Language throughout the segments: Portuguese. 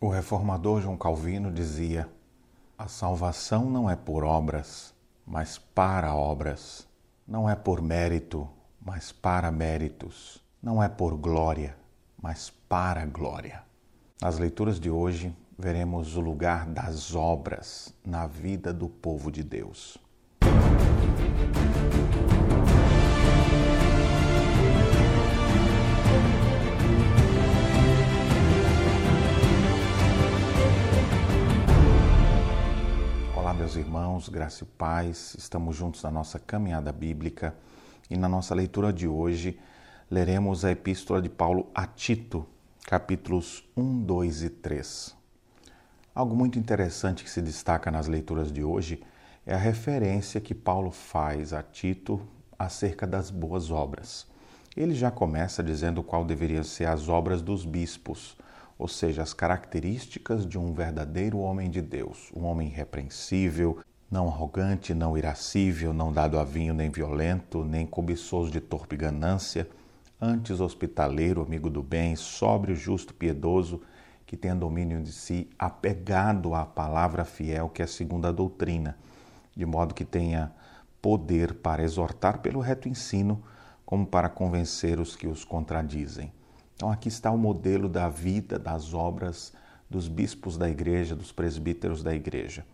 O reformador João Calvino dizia: a salvação não é por obras, mas para obras. Não é por mérito, mas para méritos. Não é por glória, mas para glória. Nas leituras de hoje, veremos o lugar das obras na vida do povo de Deus. Irmãos, graça e paz, estamos juntos na nossa caminhada bíblica e na nossa leitura de hoje leremos a Epístola de Paulo a Tito, capítulos 1, 2 e 3. Algo muito interessante que se destaca nas leituras de hoje é a referência que Paulo faz a Tito acerca das boas obras. Ele já começa dizendo qual deveriam ser as obras dos bispos ou seja, as características de um verdadeiro homem de Deus, um homem irrepreensível, não arrogante, não irascível, não dado a vinho nem violento, nem cobiçoso de torpe ganância, antes hospitaleiro, amigo do bem, sóbrio, justo, piedoso, que tenha domínio de si, apegado à palavra fiel que é a doutrina, de modo que tenha poder para exortar pelo reto ensino, como para convencer os que os contradizem. Então, aqui está o modelo da vida, das obras dos bispos da igreja, dos presbíteros da igreja.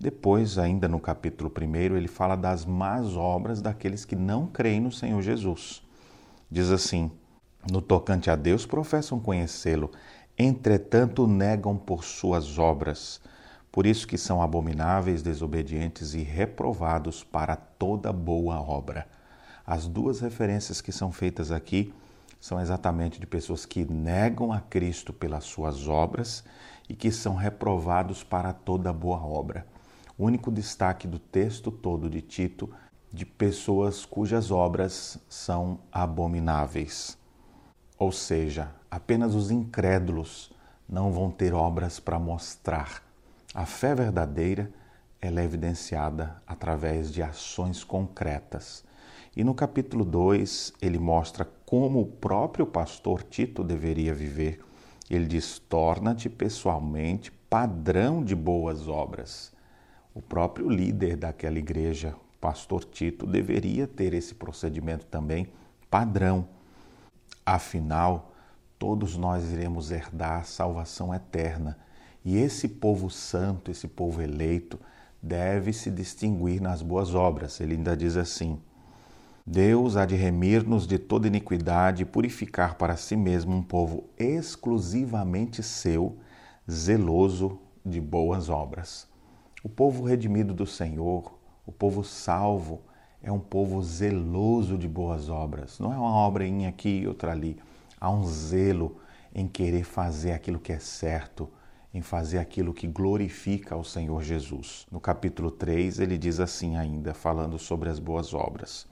Depois, ainda no capítulo 1, ele fala das más obras daqueles que não creem no Senhor Jesus. Diz assim: No tocante a Deus, professam conhecê-lo, entretanto negam por suas obras. Por isso que são abomináveis, desobedientes e reprovados para toda boa obra. As duas referências que são feitas aqui são exatamente de pessoas que negam a Cristo pelas suas obras e que são reprovados para toda boa obra. O único destaque do texto todo de Tito de pessoas cujas obras são abomináveis. Ou seja, apenas os incrédulos não vão ter obras para mostrar. A fé verdadeira ela é evidenciada através de ações concretas. E no capítulo 2, ele mostra como o próprio pastor Tito deveria viver. Ele diz: torna-te pessoalmente padrão de boas obras. O próprio líder daquela igreja, pastor Tito, deveria ter esse procedimento também padrão. Afinal, todos nós iremos herdar a salvação eterna. E esse povo santo, esse povo eleito, deve se distinguir nas boas obras. Ele ainda diz assim: Deus há de remir-nos de toda iniquidade e purificar para si mesmo um povo exclusivamente seu, zeloso de boas obras. O povo redimido do Senhor, o povo salvo, é um povo zeloso de boas obras. Não é uma obrinha aqui e outra ali. Há um zelo em querer fazer aquilo que é certo, em fazer aquilo que glorifica ao Senhor Jesus. No capítulo 3, ele diz assim ainda, falando sobre as boas obras.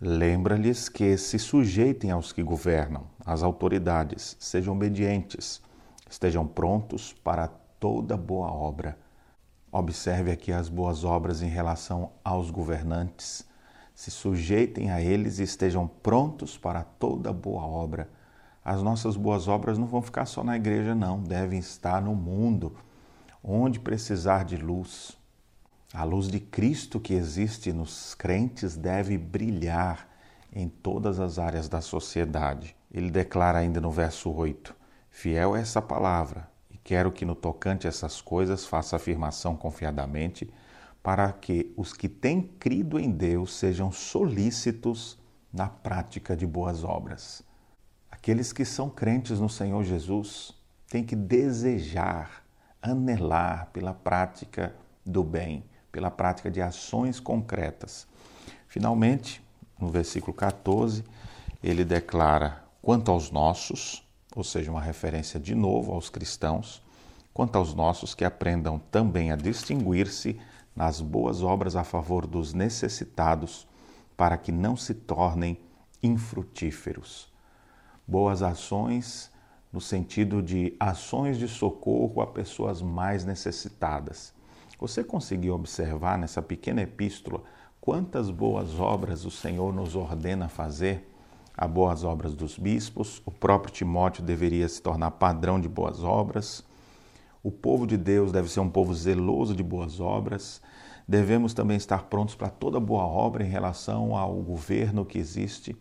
Lembra-lhes que se sujeitem aos que governam, às autoridades, sejam obedientes, estejam prontos para toda boa obra. Observe aqui as boas obras em relação aos governantes. Se sujeitem a eles e estejam prontos para toda boa obra. As nossas boas obras não vão ficar só na igreja, não, devem estar no mundo, onde precisar de luz, a luz de Cristo que existe nos crentes deve brilhar em todas as áreas da sociedade. Ele declara ainda no verso 8: Fiel é essa palavra, e quero que no tocante a essas coisas faça afirmação confiadamente, para que os que têm crido em Deus sejam solícitos na prática de boas obras. Aqueles que são crentes no Senhor Jesus têm que desejar, anelar pela prática do bem pela prática de ações concretas. Finalmente, no versículo 14, ele declara: quanto aos nossos, ou seja, uma referência de novo aos cristãos, quanto aos nossos que aprendam também a distinguir-se nas boas obras a favor dos necessitados, para que não se tornem infrutíferos. Boas ações no sentido de ações de socorro a pessoas mais necessitadas. Você conseguiu observar nessa pequena epístola quantas boas obras o Senhor nos ordena fazer? As boas obras dos bispos, o próprio Timóteo deveria se tornar padrão de boas obras, O povo de Deus deve ser um povo zeloso de boas obras. Devemos também estar prontos para toda boa obra em relação ao governo que existe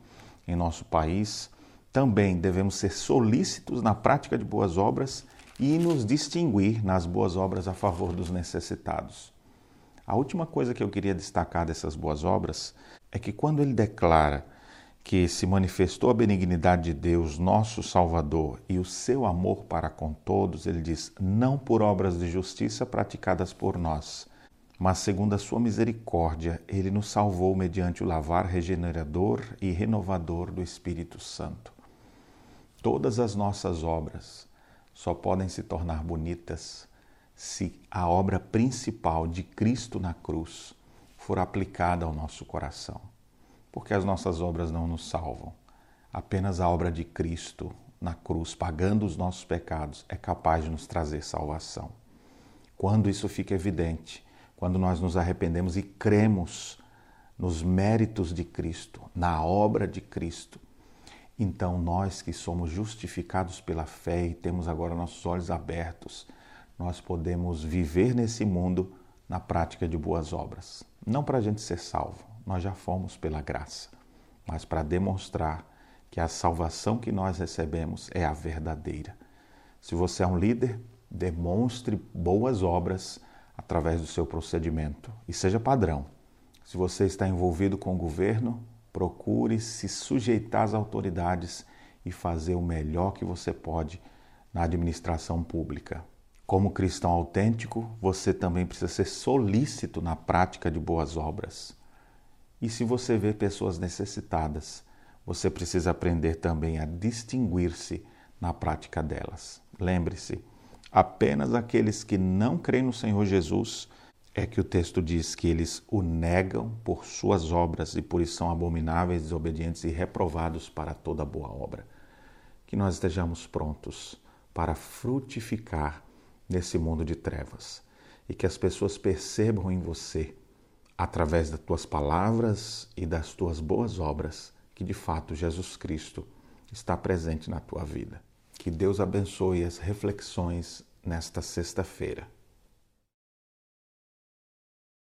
em nosso país. Também devemos ser solícitos na prática de boas obras e nos distinguir nas boas obras a favor dos necessitados. A última coisa que eu queria destacar dessas boas obras é que quando ele declara que se manifestou a benignidade de Deus, nosso Salvador, e o seu amor para com todos, ele diz: não por obras de justiça praticadas por nós, mas segundo a sua misericórdia, ele nos salvou mediante o lavar regenerador e renovador do Espírito Santo. Todas as nossas obras só podem se tornar bonitas se a obra principal de Cristo na cruz for aplicada ao nosso coração porque as nossas obras não nos salvam. Apenas a obra de Cristo na cruz, pagando os nossos pecados, é capaz de nos trazer salvação. Quando isso fica evidente, quando nós nos arrependemos e cremos nos méritos de Cristo, na obra de Cristo, então nós que somos justificados pela fé e temos agora nossos olhos abertos, nós podemos viver nesse mundo na prática de boas obras. Não para a gente ser salvo, nós já fomos pela graça, mas para demonstrar que a salvação que nós recebemos é a verdadeira. Se você é um líder, demonstre boas obras através do seu procedimento e seja padrão. Se você está envolvido com o governo, procure se sujeitar às autoridades e fazer o melhor que você pode na administração pública. Como cristão autêntico, você também precisa ser solícito na prática de boas obras. E se você vê pessoas necessitadas, você precisa aprender também a distinguir-se na prática delas. Lembre-se, apenas aqueles que não creem no Senhor Jesus é que o texto diz que eles o negam por suas obras e por isso são abomináveis, desobedientes e reprovados para toda boa obra. Que nós estejamos prontos para frutificar nesse mundo de trevas e que as pessoas percebam em você através das tuas palavras e das tuas boas obras, que de fato Jesus Cristo está presente na tua vida. Que Deus abençoe as reflexões nesta sexta-feira.